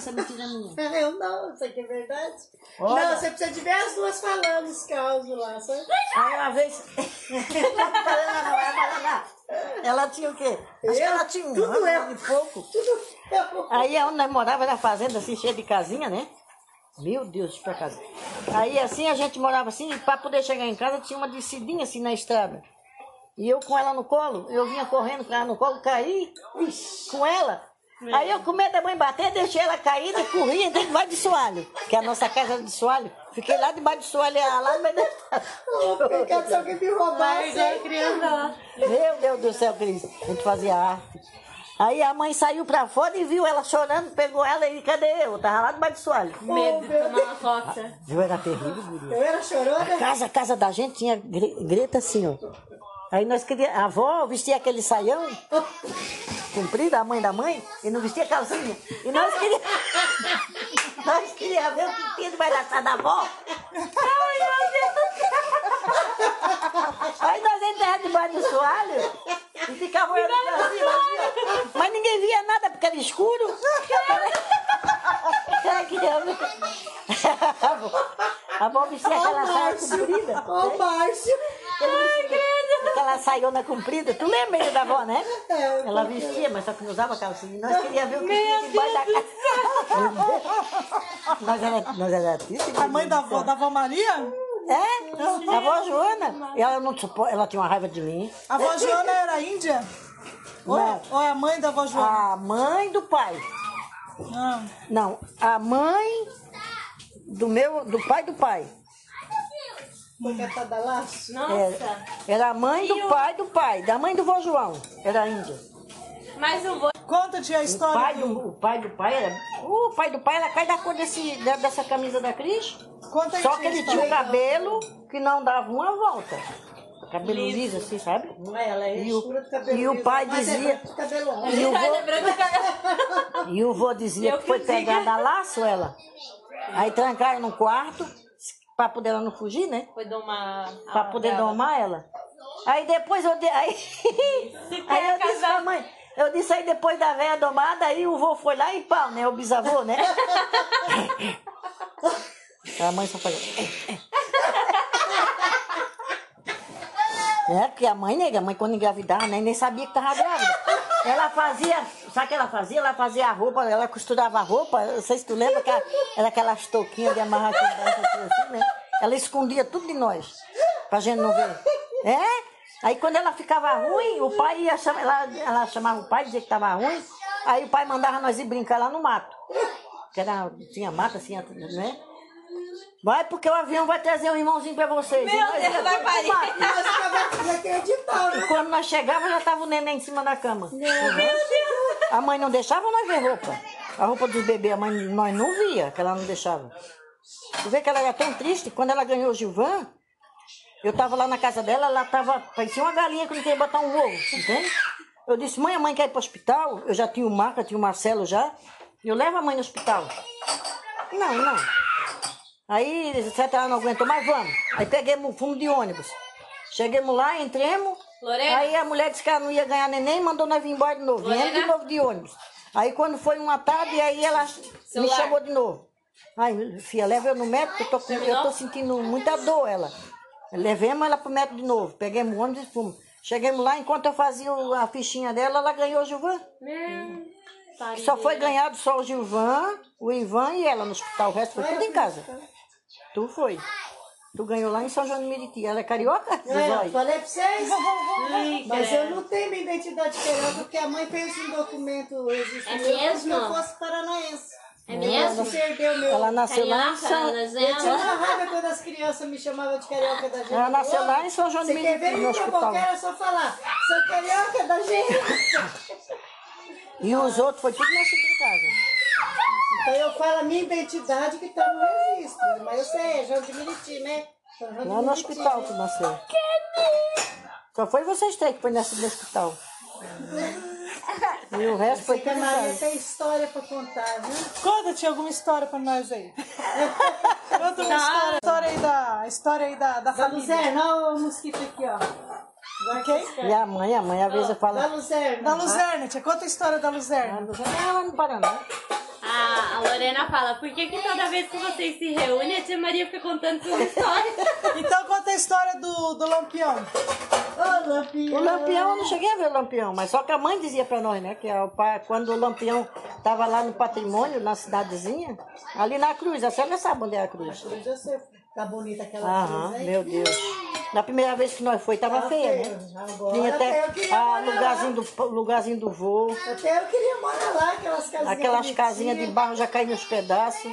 Essa mentira minha. Eu não, isso aqui é verdade. Olha. Não, você precisa de ver as duas falando os causos lá, sabe? Aí uma vez. ela tinha o quê? Acho que Eu? ela tinha um Tudo ano eu. e pouco. Tudo eu. Aí onde nós morava era fazenda assim, cheia de casinha, né? Meu Deus, pra casa. Aí assim a gente morava assim, e pra poder chegar em casa tinha uma descidinha assim na estrada. E eu com ela no colo, eu vinha correndo com ela no colo, caí com ela. Aí eu com medo da mãe bater, deixei ela cair e corri, entrei debaixo de soalho. Que a nossa casa era de soalho. Fiquei lá debaixo de soalho, ela lá no meio da... Porque se alguém me roubasse. Meu Deus do céu, Cris. A gente fazia arte. Aí a mãe saiu pra fora e viu ela chorando, pegou ela e cadê eu? Tava lá debaixo de soalho. Medo de tomar uma coça. Viu? Era terrível. Eu era chorona. A casa, a casa da gente tinha gre- greta assim, ó. Aí nós queríamos, a avó vestia aquele saião comprido, a mãe da mãe, e não vestia calcinha. E nós queríamos, nós queríamos ver o que tinha debaixo da casa da avó. Aí nós entrávamos debaixo do soalho e ficava olhando pra cima, assim. Mas ninguém via nada porque era escuro. Ela queria ver. A avó- vestia aquela saia comprida. Ó, o Márcio. Aquela saiona comprida. Tu lembra da avó, né? É, Ela vestia, mas só que não usava calcinha. Nós queríamos ver o que tinha debaixo da casa. Nós era, nós era triste. A mãe da avó, da avó Maria? É, a avó Joana. Ela, não, supo- ela tinha uma raiva de mim. A avó Joana era índia? Ou é, Não. ou é a mãe da avó Joana? A mãe do pai. Ah. Não, a mãe do meu, do pai do pai. Porque tá da laço. Era, Nossa. era a mãe do pai do pai, da mãe do vô João. Era índia. Mas o vô. Conta-te a O história pai do... do, o pai do pai era. O pai do pai era cai da cor desse, dessa camisa da Cris. Conta aí Só que ele tinha um cabelo que não dava uma volta. Cabelo liso, assim, sabe? Não é? Ela é E o- escura de cabelo e o liso, pai é dizia- cabelo. E o Tá vô, e o vô dizia Eu que foi pegada a laço ela. Aí trancaram no quarto, pra poder ela não fugir, né? foi domar. Pra poder domar ela. Aí depois eu. De... Aí, aí eu disse pra mãe. Eu disse aí depois da velha domada, aí o vô foi lá e pau, né? O bisavô, né? A mãe só fazia. É, porque a mãe, nega, a mãe quando engravidava, né, nem sabia que tava grávida. Ela fazia, sabe o que ela fazia? Ela fazia a roupa, ela costurava a roupa, não sei se tu lembra, que era aquelas touquinhas de amarrar assim, assim, né? Ela escondia tudo de nós, pra gente não ver. É? Aí quando ela ficava ruim, o pai ia chamar, ela, ela chamava o pai, dizia que tava ruim, aí o pai mandava nós ir brincar lá no mato. Que era, tinha mato assim, né? Vai porque o avião vai trazer um irmãozinho pra vocês. Meu nós Deus, vai parir. inacreditável. E quando nós chegávamos, já tava o neném em cima da cama. Uhum. A mãe não deixava nós ver roupa. A roupa dos bebês, a mãe nós não via, que ela não deixava. Tu vê que ela era tão triste, quando ela ganhou o Gilvan, eu tava lá na casa dela, ela tava, parecia uma galinha que não queria botar um ovo, entende? Eu disse, mãe, a mãe quer ir pro hospital, eu já tinha o Marca, tinha o Marcelo já, eu levo a mãe no hospital. Não, não. Aí, certo, ela não aguentou, mas vamos. Aí peguemos, fomos de ônibus. Chegamos lá, entremos. Lorena? Aí a mulher disse que ela não ia ganhar neném, mandou nós vir embora de novo. Viemos de novo de ônibus. Aí quando foi uma tarde, aí ela me Celular. chamou de novo. Ai, filha, leva eu no médico, eu tô, com- eu tô sentindo muita dor, ela. Levemos ela pro médico de novo. Peguemos o ônibus e fomos. Chegamos lá, enquanto eu fazia o- a fichinha dela, ela ganhou o Gilvan. Só foi ganhado só o Gilvan, o Ivan e ela no hospital. O resto foi tudo em casa. Tu foi. Tu ganhou lá em São João de Meriti. Ela é carioca? É, eu falei pra vocês. Mas eu não tenho minha identidade carioca, porque a mãe fez um documento É meu mesmo? que eu fosse paranaense. É Ela mesmo? perdeu meu. Ela nasceu lá em São... Eu tinha uma raiva quando as crianças me chamavam de carioca da gente. Ela nasceu lá em São João de Você quer ver Meriti, no me hospital. provocar, é só falar. Sou carioca da gente. E os outros foi tudo nascido em casa. Então eu falo a minha identidade que tá no registro. Mas eu sei, é João de Meriti, né? São João de Lá no Meriti, hospital né? tu nasceu. Só foi vocês três que foi nascido no hospital. E o resto foi que a Maria tem história pra contar, viu? Conta-te alguma história pra nós aí. Conta uma história, história aí da, história aí da, da Da família. Luzerna, olha o mosquito aqui, ó. Quem? E a mãe, a mãe às vezes Da fala... Luzerna. Da Luzerna, tia. Conta a história da Luzerna. Luzerna é lá no Paraná. A, a Lorena fala, por que, que toda vez que vocês se reúnem, a tia Maria fica contando suas histórias? Então conta a história do, do lampião. Ô, Lampião. O lampião, eu não cheguei a ver o lampião, mas só que a mãe dizia pra nós, né? Que é o pai, quando o lampião tava lá no patrimônio, na cidadezinha, ali na cruz, a senhora sabe onde é a cruz. Eu já sei, tá bonita aquela Aham, cruz, hein? meu Deus. Na primeira vez que nós foi, tava Tá feia, feio. né? Agora Tinha até ah, morar lugarzinho do, lugarzinho do voo, Até eu queria morar lá, aquelas casinhas aquelas casinhas de barro já caíram nos pedaços.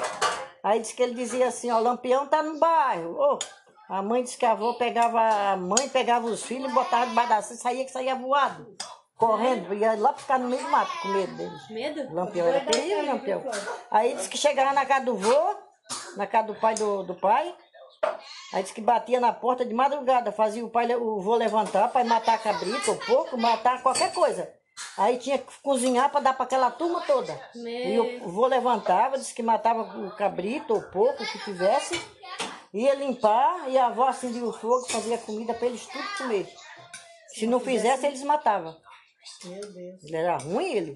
Aí disse que ele dizia assim, ó, o lampião tá no bairro. Ô, a mãe disse que a avó pegava, a mãe pegava os filhos, botava debaixo da cesta, saía que saía voado. Correndo, ia lá ficar no meio do mato com medo deles. Medo? O Lampião era terrível, Lampião. Aí disse que chegava na casa do vô, na casa do pai do, do pai. Aí disse que batia na porta de madrugada, fazia o pai, o vô levantar para matar cabrito, ou porco, matar qualquer coisa. Aí tinha que cozinhar para dar para aquela turma toda. E o, vô levantava, disse que matava o cabrito ou porco que tivesse, ia limpar e a avó acendia o fogo, fazia comida para eles tudo comer. Se não fizesse, eles matavam. Meu Deus. Ele era ruim, ele.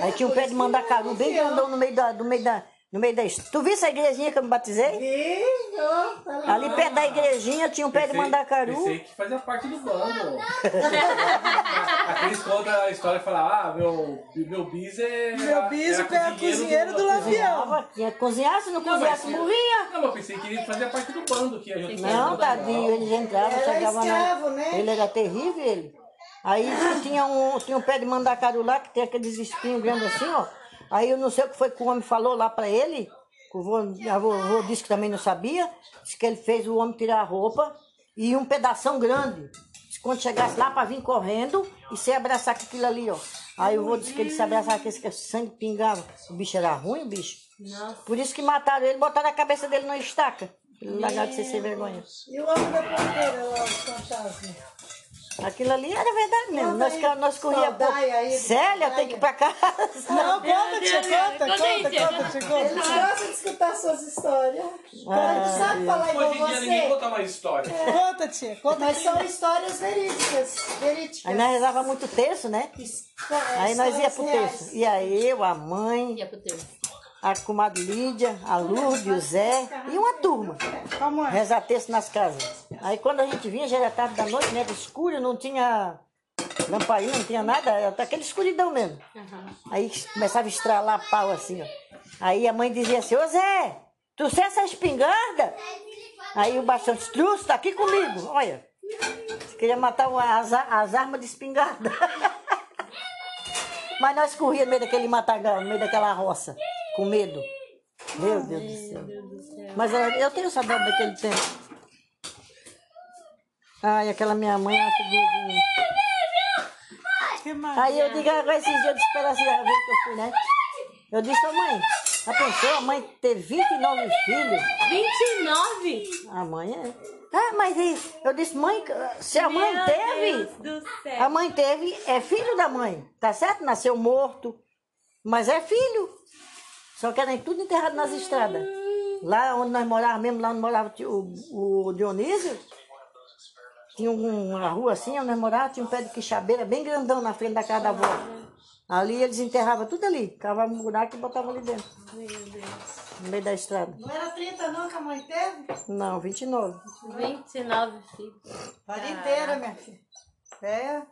Aí tinha um pé de mandacaru bem grandão no meio da, no meio da, no meio da... Tu viu essa igrejinha que eu me batizei? Ó, tá. Ali perto da igrejinha tinha um pé de mandacaru. Pensei que fazia parte do bando. Aqueles contam a história e falam, ah, meu, meu bis é. Meu bis era é cozinheiro do Lampião. Cozinhava, tinha que cozinhar, se não cozinhasse, mas- morria. Não, mas eu pensei que ele fazia parte do bando que a gente Não, tadinho, eles entravam, Era chegavam escravo, né? Ele era terrível, ele. Aí tinha um, tinha um pé de mandacaru lá, que tem aqueles espinhos grandes assim, ó. Aí eu não sei o que foi que o homem falou lá pra ele, que o vô, a vô, vô disse que também não sabia, disse que ele fez o homem tirar a roupa e um pedação grande. Disse Quando chegasse lá pra vir correndo e se abraçar com aquilo ali, ó. Aí o vô disse que ele se abraçava com esse que sangue pingava. O bicho era ruim, o bicho. Nossa. Por isso que mataram ele, botaram a cabeça dele na estaca. Largado de ser sem vergonha. E o homem da porteira lá, os fantasmas. Aquilo ali era verdade mesmo. Conta Nós, aí, nós corria aí, Célia, tem que ir pra casa. Não, conta, tia, Deus, conta, conta aí, conta, tia. conta. Eles gostam de escutar suas histórias. Ah, Eles sabem falar igual Hoje em dia ninguém conta mais história. Conta, tia, conta. Mas são histórias verídicas. verídicas. Aí nós rezava muito terço, né? Aí nós ia pro Histórias terço. reais. Ia eu, a mãe, Ia pro terço. A comadre Lídia, a Lourdes, o Zé e uma turma. Aí. Rezar terço nas casas. Aí quando a gente vinha, já era tarde da noite, né? Era escuro, não tinha lamparina, não tinha nada, era aquela escuridão mesmo. Aí começava a estralar pau assim, ó. Aí a mãe dizia assim, ô Zé, tu sei essa espingarda? Aí o baixão disse, trouxe, tá aqui comigo, olha. Queria matar as, as armas de espingarda. Mas nós corríamos no meio daquele matagal, no meio daquela roça, com medo. Meu Deus do céu. Mas eu, tenho saudade daquele tempo. Ai, aquela minha mãe, ela figurinha. Aí eu digo, agora esses dias de esperança da vez que eu fui, né? Eu disse, ô mãe, a pessoa, a mãe ter 29 filhos, 29? a mãe é. Ah, mas eu disse, mãe, se a mãe Meu teve, a mãe teve, é filho da mãe, tá certo? Nasceu morto, mas é filho. Só que era tudo enterrado nas estradas. Lá onde nós morávamos mesmo, lá onde morava o o, Dionísio, tinha um- uma rua assim, onde nós morávamos, tinha um pé de quixabeira bem grandão na frente da casa da avó. Ali eles enterravam tudo ali, cavavam um buraco e botavam ali dentro, Meu Deus. no meio da estrada. Não era 30 não que a mãe teve? Não, 29. 29 filhos. Vida inteira, minha filha. É.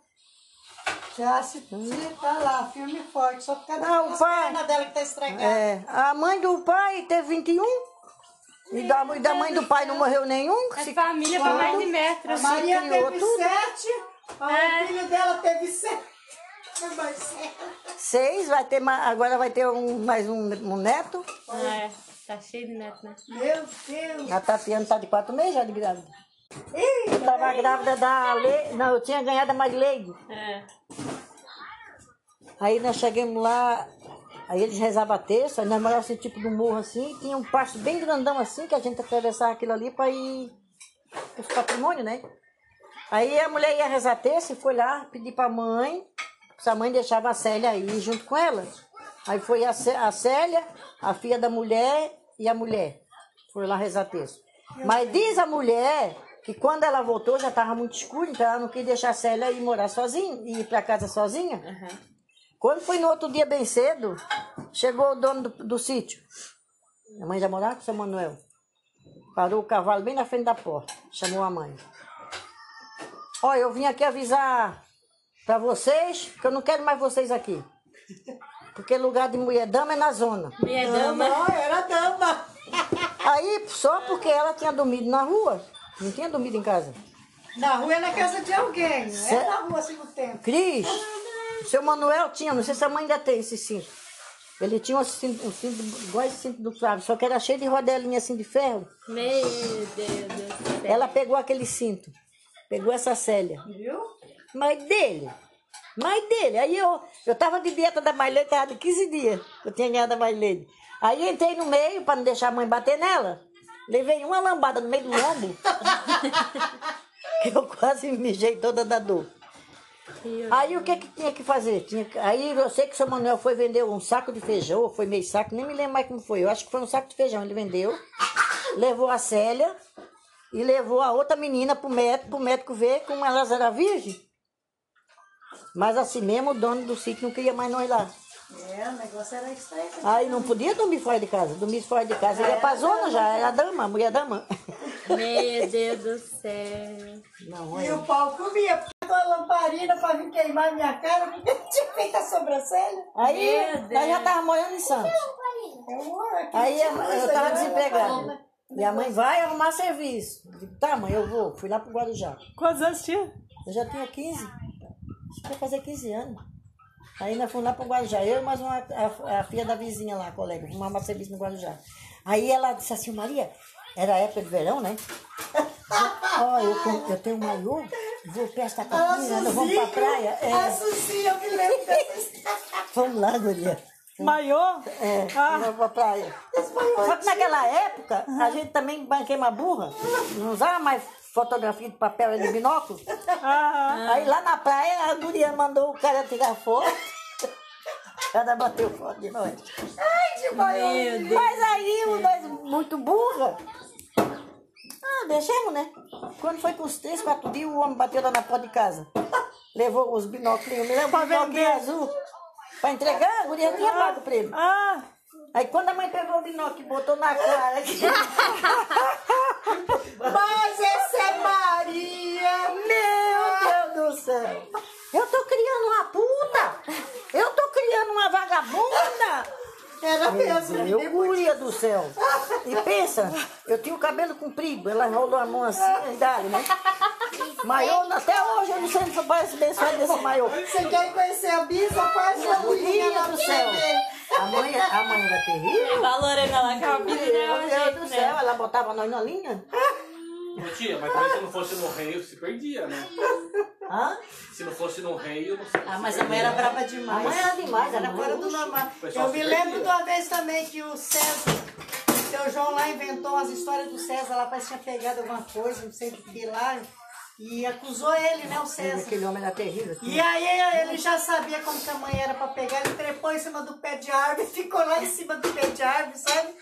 Já se, se tá lá, firme e forte. Só por causa Não, das pai. pernas dela que tá estragada. É, a mãe do pai teve 21. E da, e da mãe do pai não morreu nenhum. É Se- família pra mais de metro. A Maria criou teve tudo. sete, a- É. o filho dela teve sete. Mais. Seis, vai ter ma- agora vai ter um, mais um, um neto. É, tá cheio de neto, né? Meu Deus. A Tatiana tá de quatro meses já de grávida. Tava grávida da Le... Não, eu tinha ganhado a Marileide. É. Aí nós chegamos lá, aí eles rezavam a terça, aí nós morávamos assim, tipo do morro assim, tinha um pasto bem grandão assim, que a gente atravessava aquilo ali para ir os patrimônios, né? Aí a mulher ia rezar a terça e foi lá pedir pra mãe, se a mãe deixava a Célia aí junto com ela. Aí foi a, a Célia, a filha da mulher e a mulher. Foi lá rezar a terça. Mas diz a mulher que quando ela voltou já estava muito escuro, então ela não quis deixar a Célia ir morar sozinha, ir para casa sozinha. Quando foi no outro dia bem cedo, chegou o dono do, do sítio. A mãe já morava com o seu Manuel. Parou o cavalo bem na frente da porta. Chamou a mãe. Olha, eu vim aqui avisar para vocês que eu não quero mais vocês aqui. Porque lugar de mulher dama é na zona. Minha dama. Não, era dama. Aí, só porque ela tinha dormido na rua, não tinha dormido em casa. Na rua é na casa de alguém, não Cê- é na rua assim no tempo. Cris, seu Manuel tinha, não sei se a mãe ainda tem esse cinto. Ele tinha um cinto, um cinto igual esse cinto do Flávio, só que era cheio de rodelinha assim de ferro. Meu Deus do céu. Ela pegou aquele cinto, pegou essa Célia. Viu? Mãe dele. Mãe dele. Aí eu, eu tava de dieta da Mailene, tava de 15 dias. Eu tinha ganhado a Mailene. Aí entrei no meio para não deixar a mãe bater nela. Levei uma lambada no meio do lombo. que eu quase mijei toda da dor. Aí o que que tinha que fazer? Tinha aí eu sei que o seu Manuel foi vender um saco de feijão, foi meio saco, nem me lembro mais como foi. Eu acho que foi um saco de feijão. Ele vendeu, levou a Célia e levou a outra menina pro médico, pro médico ver como elas eram virgem. Mas assim mesmo, o dono do sítio não queria mais nós lá. É, o negócio era isso aí. Aí não podia dormir fora de casa. Dormir fora de casa, ia pra zona já, era dama, mulher dama. Meu Deus do céu. Não, E o pau comia, porque a lamparina pra vir queimar minha cara, porque eu tinha feito a sobrancelha. Aí nós já tava morando em Santos. Eu moro aqui. Aí a- eu tava né? desempregada. E a mãe vai arrumar serviço. Eu digo, tá, mãe, eu vou. Fui lá pro Guarujá. Quantos anos tinha? Eu já tinha 15. Acho que ia fazer 15 anos. Aí nós fomos lá pro Guarujá. Eu e mais uma, a, a filha da vizinha lá, a colega. Arrumar serviço no Guarujá. Aí ela disse assim, Maria, era época de verão, né? Ó, eu, com- eu tenho um maiô, vou prestar A capinha, nós vamos pra praia. É, A Suzinha, eu me lembro dessa vamos lá, guria. Maiô? É, Ah. vamos pra praia. Só que naquela época, a gente também banquei uma burra. Não usava mais fotografia de papel e de binóculo. Ah, Aí lá na praia, a guria mandou o cara tirar foto. Cara bateu foto de nós. Ai, de maior. Mas aí, o nós muito burra. Ah, deixamos, né? Quando foi com os três, quatro dias, o homem bateu lá na porta de casa. Levou os binóculos, me lembro, Pra binóculo azul. Pra entregar, a guria tinha pago o prêmio. ah, Aí quando a mãe pegou o binóculo e botou na cara, Mas essa é Maria. meu Deus do céu! Eu tô criando uma puta! Eu tô criando uma vagabunda! Era mesmo. Meu guria do céu! E pensa, eu tinha o cabelo comprido, ela enrolou a mão assim dali, né? Maiô, até hoje eu não sei se parece bem só desse maiô. Você quer conhecer a Bisa? Faz uma Guria do céu! A mãe, a mãe era terrível. Valorando ela com a Meu vida, Deus do céu, ela botava nós na linha. Ô, Tia, mas também se não fosse no rei, se perdia, né? Hã? Se não fosse no rei, eu não sei. Ah, mas a mãe era brava A demais. mãe era demais, a Era fora do normal. Eu me lembro de uma vez também que o César, o seu João lá inventou as histórias do César, lá parece que tinha pegado alguma coisa, não sei do que lá, e acusou ele, né, o César. Aquele homem era terrível. E aí ele já sabia como que a mãe era pra pegar, ele trepou em cima do pé de árvore, ficou lá em cima do pé de árvore, sabe?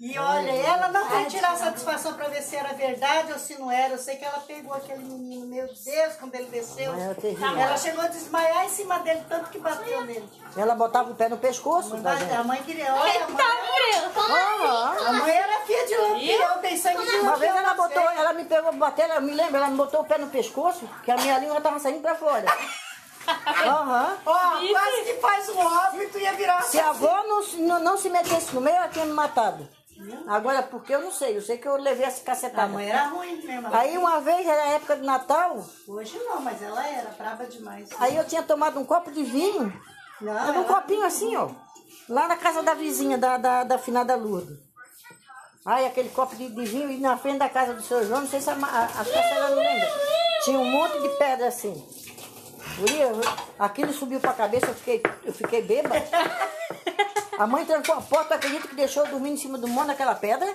E olha, ela não foi tirar satisfação pra ver se era verdade ou se não era. Eu sei que ela pegou aquele menino, meu Deus, quando ele desceu. Mãe terrível. Ela chegou a desmaiar em cima dele, tanto que bateu nele. Ela botava o pé no pescoço da Mas gente. a mãe queria, olha, a mãe, Aham. a mãe era filha de lampião, tem sangue de lampião. Uma vez ela botou, ela me pegou bater, eu me lembro, ela me botou o pé no pescoço, que a minha língua tava saindo pra fora. Aham. Ó, quase que faz um óbvio e tu ia virar Se a avó não, não, não se metesse no meio, ela tinha me matado. Agora, porque eu não sei, eu sei que eu levei essa A cacetada. mãe era ruim mesmo. Aí uma vez, era época de Natal, Hoje não, mas ela era braba demais. aí eu tinha tomado um copo de vinho, Não, era um copinho assim, ó, lá na casa da vizinha, da, da, da finada Lourdes. Aí aquele copo de, de vinho, e na frente da casa do seu João, não sei se a, a, a não lembra, tinha um monte de pedra assim. Guria, aquilo subiu pra cabeça, eu fiquei, eu fiquei bêbada. A mãe trancou a porta, acredito que deixou eu dormir em cima do monte daquela pedra.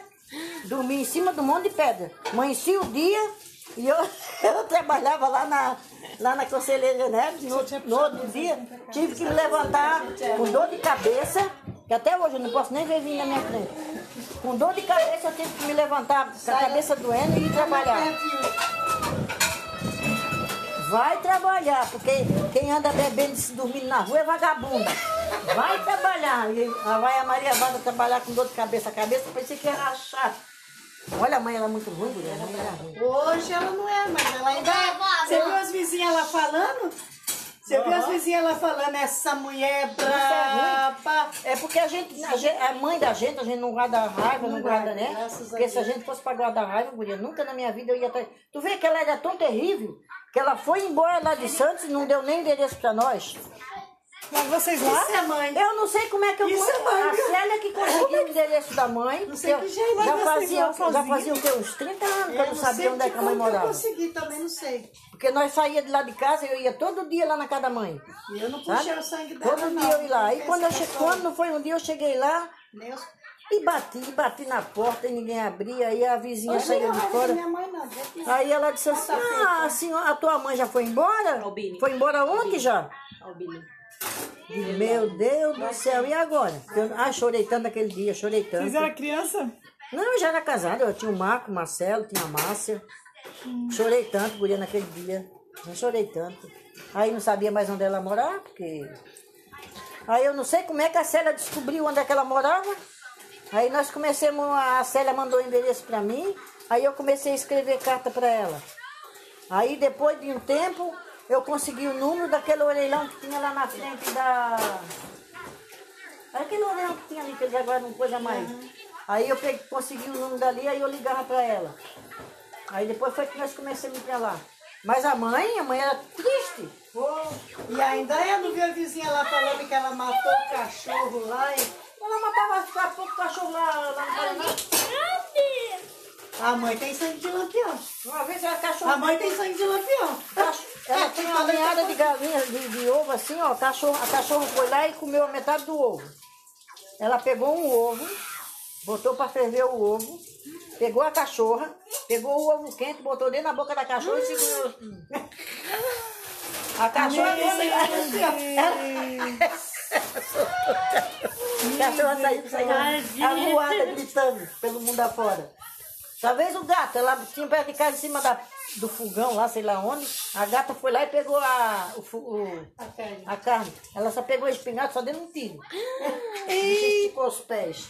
Dormi em cima do monte de pedra. Amanhecia o dia e eu, eu trabalhava lá na, lá na Conselheira Neves. No, no outro dia, tive que me levantar com dor de cabeça, que até hoje eu não posso nem ver vir na minha frente. Com dor de cabeça, eu tive que me levantar com a cabeça doendo e ir trabalhar. vai trabalhar, porque quem anda bebendo e se dormindo na rua é vagabunda. Vai trabalhar. E a vai a Maria Vanda trabalhar com dor de cabeça. A cabeça parecia que ia rachar. Olha, a mãe era muito ruim, mulher. A mãe era ruim. Hoje ela não é, mas ela ainda é. Você viu as vizinhas lá falando? Você viu as vizinhas lá falando, essa mulher é braba. É porque a gente, a gente- a mãe da gente, a gente não guarda raiva, não, Não guarda, guarda, né? Porque se a gente fosse pra guardar raiva, mulher, nunca na minha vida eu ia estar. Tu vê que ela era tão terrível que ela foi embora lá de Santos e não deu nem endereço pra nós. Mas vocês lá? Isso é mãe. Eu não sei como é que eu Isso é mãe, A? Célia que conseguiu o endereço da mãe. Não sei eu que jeito, já fazia, já fazia o quê? Uns 30 anos que eu não não sabia onde é que a mãe que eu morava. consegui, também não sei. Porque nós saía de lá de casa, eu ia todo dia lá na casa da mãe. E eu não Sabe? puxei o sangue dela, Todo não. dia eu ia lá. Não quando, eu pensa che... quando foi um dia eu cheguei lá os- e bati, bati na porta e ninguém abria. Aí a vizinha saiu não de fora. não. Aí ela disse assim: Ah, a, senhora, a tua mãe já foi embora? Albini. Foi embora ontem já? Albini. E, Meu Deus do céu, e agora? Eu, ah, chorei tanto aquele dia, chorei tanto. Vocês eram criança? Não, eu já era casada, eu tinha o Marco, o Marcelo, tinha a Márcia. Chorei tanto, guria, naquele dia. Não chorei tanto. Aí não sabia mais onde ela morava, porque. Aí eu não sei como é que a Célia descobriu onde é que ela morava. Aí nós começamos, a Célia mandou o endereço pra mim, aí eu comecei a escrever carta pra ela. Aí depois de um tempo, eu consegui o número daquele orelhão que tinha lá na frente da. Aquele orelhão que tinha ali, que eles agora não coisa mais. Aí eu peguei, consegui o número dali, aí eu ligava pra ela. Aí depois foi que nós começamos a ir pra lá. Mas a mãe, a mãe era triste. E ainda eu não vi a vizinha lá falando que ela matou o cachorro lá. E... Ela matava pouco cachorro lá, lá no Paraná. A mãe tem sangue de lampião. Uma vez era cachorro. A mãe tem sangue de lampião. Ela tinha uma meada de galinha, de, de ovo assim, ó. Cachorro, a cachorra foi lá e comeu a metade do ovo. Ela pegou um ovo, botou para ferver o ovo, pegou a cachorra, pegou o ovo quente, botou dentro da boca da cachorra e segurou. A cachorra de lampião. A cachorra saiu, saiu arruada, gritando pelo mundo afora. Talvez o gato, ela tinha perto de casa em cima da, do fogão lá, sei lá onde. A gata foi lá e pegou a, o, o- A carne. a carne. Ela só pegou a espingarda, só deu um tiro. E esticou os pés.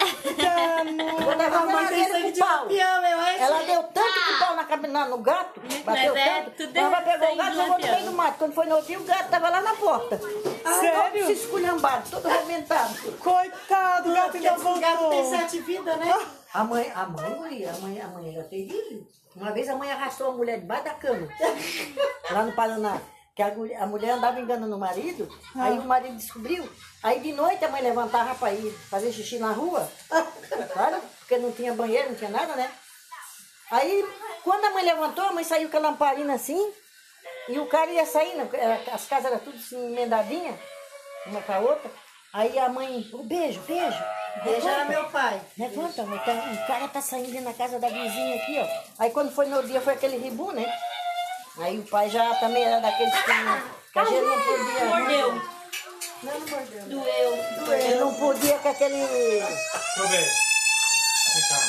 Quando ela mãe tem sangue de pau. lampião, eu acho. Ela deu tanto de pau na cabeça, na- no gato, bateu Mas é tanto. Ela pegou o gato e jogou no meio do mato. Quando foi no outro dia, o gato tava lá na porta. Sério? Todo se esculhambado, todo arrebentado. Coitado, o gato ainda esse gato tem voltou. sete vidas, né? A mãe, a mãe, guria, a mãe, a mãe era terrível. Uma vez a mãe arrastou a mulher debaixo da cama, lá no Paraná. Que a, a mulher andava enganando o marido, aí o marido descobriu. Aí de noite a mãe levantava para ir fazer xixi na rua, claro, porque não tinha banheiro, não tinha nada, né? Aí, quando a mãe levantou, a mãe saiu com a lamparina assim, e o cara ia saindo, era- as casas eram tudo assim, emendadinhas, uma com a outra. Aí a mãe, "Ô, beijo, beijo. Beijo era levanta." meu pai. Levanta, tá- o cara tá saindo na casa da vizinha aqui, ó. Aí quando foi no dia, foi aquele ribu, né? Aí o pai já também era daqueles que, que a gente não podia. Mordeu. Não, não mordeu. Doeu. Ele não podia com aquele. Deixa eu ver. Vem cá.